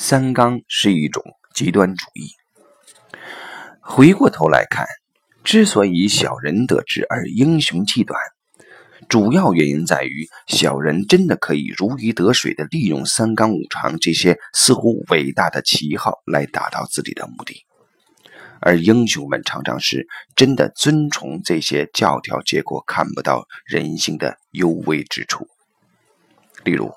三纲是一种极端主义。回过头来看，之所以小人得志而英雄气短，主要原因在于小人真的可以如鱼得水的利用三纲五常这些似乎伟大的旗号来达到自己的目的，而英雄们常常是真的尊崇这些教条结果看不到人性的幽微之处。例如，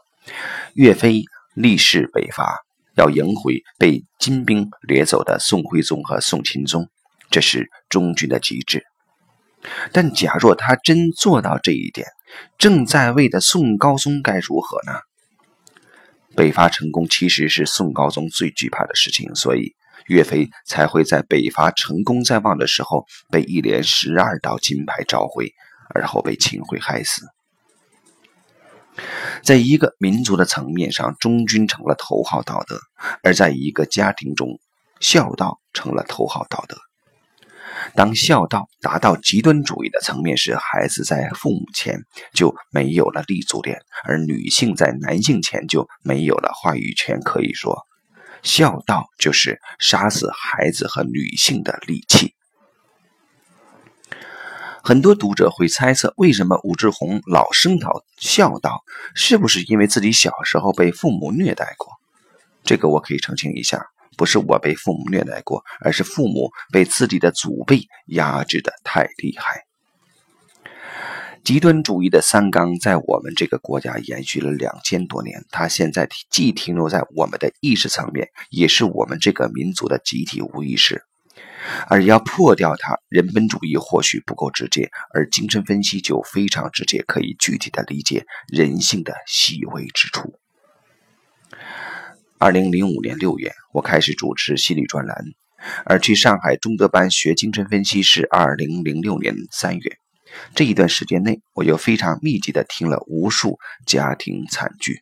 岳飞力士北伐。要迎回被金兵掠走的宋徽宗和宋钦宗，这是忠君的极致。但假若他真做到这一点，正在位的宋高宗该如何呢？北伐成功其实是宋高宗最惧怕的事情，所以岳飞才会在北伐成功在望的时候被一连十二道金牌召回，而后被秦桧害死。在一个民族的层面上，忠君成了头号道德；而在一个家庭中，孝道成了头号道德。当孝道达到极端主义的层面时，孩子在父母前就没有了立足点，而女性在男性前就没有了话语权。可以说，孝道就是杀死孩子和女性的利器。很多读者会猜测，为什么武志红老声讨孝道，是不是因为自己小时候被父母虐待过？这个我可以澄清一下，不是我被父母虐待过，而是父母被自己的祖辈压制的太厉害。极端主义的三纲在我们这个国家延续了两千多年，它现在既停留在我们的意识层面，也是我们这个民族的集体无意识。而要破掉它，人本主义或许不够直接，而精神分析就非常直接，可以具体的理解人性的细微之处。二零零五年六月，我开始主持心理专栏，而去上海中德班学精神分析是二零零六年三月。这一段时间内，我又非常密集的听了无数家庭惨剧，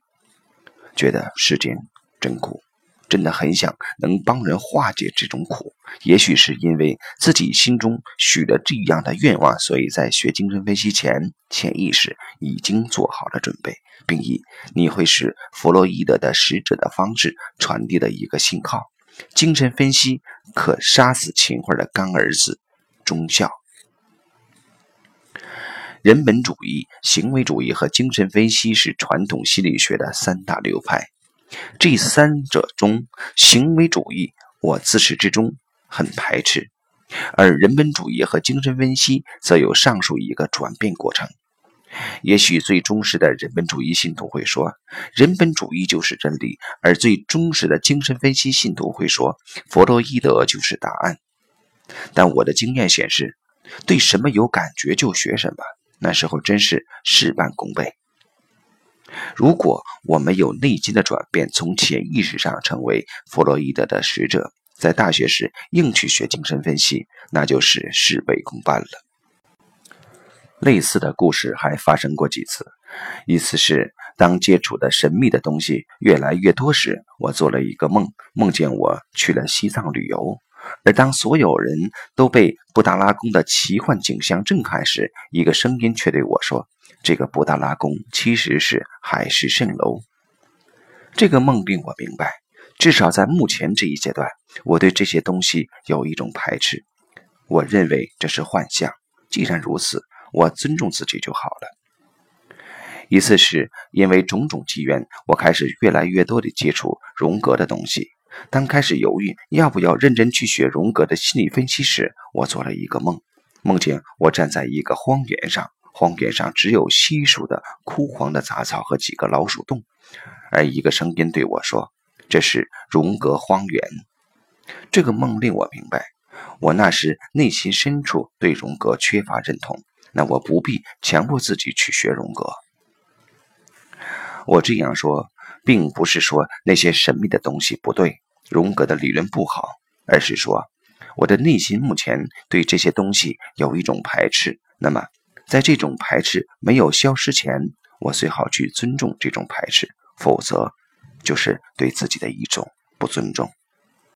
觉得世间真苦。真的很想能帮人化解这种苦，也许是因为自己心中许了这样的愿望，所以在学精神分析前，潜意识已经做好了准备，并以你会是弗洛伊德的使者的方式传递了一个信号：精神分析可杀死秦桧的干儿子忠孝。人本主义、行为主义和精神分析是传统心理学的三大流派。这三者中，行为主义我自始至终很排斥，而人本主义和精神分析则有上述一个转变过程。也许最忠实的人本主义信徒会说，人本主义就是真理；而最忠实的精神分析信徒会说，弗洛伊德就是答案。但我的经验显示，对什么有感觉就学什么，那时候真是事半功倍。如果我们有内心的转变，从潜意识上成为弗洛伊德的使者，在大学时硬去学精神分析，那就是事倍功半了。类似的故事还发生过几次，一次是当接触的神秘的东西越来越多时，我做了一个梦，梦见我去了西藏旅游，而当所有人都被布达拉宫的奇幻景象震撼时，一个声音却对我说。这个布达拉宫其实是海市蜃楼。这个梦令我明白，至少在目前这一阶段，我对这些东西有一种排斥。我认为这是幻象。既然如此，我尊重自己就好了。一次是因为种种机缘，我开始越来越多的接触荣格的东西。当开始犹豫要不要认真去学荣格的心理分析时，我做了一个梦，梦见我站在一个荒原上。荒原上只有稀疏的枯黄的杂草和几个老鼠洞，而一个声音对我说：“这是荣格荒原。”这个梦令我明白，我那时内心深处对荣格缺乏认同，那我不必强迫自己去学荣格。我这样说，并不是说那些神秘的东西不对，荣格的理论不好，而是说我的内心目前对这些东西有一种排斥。那么。在这种排斥没有消失前，我最好去尊重这种排斥，否则就是对自己的一种不尊重。